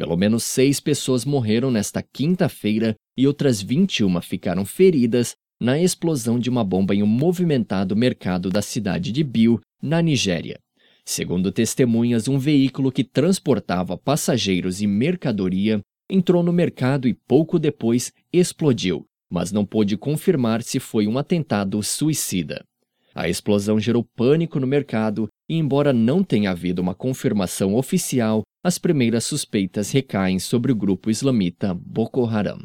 Pelo menos seis pessoas morreram nesta quinta-feira e outras 21 ficaram feridas na explosão de uma bomba em um movimentado mercado da cidade de Biu, na Nigéria. Segundo testemunhas, um veículo que transportava passageiros e mercadoria entrou no mercado e pouco depois explodiu, mas não pôde confirmar se foi um atentado suicida. A explosão gerou pânico no mercado e, embora não tenha havido uma confirmação oficial, as primeiras suspeitas recaem sobre o grupo islamita Boko Haram.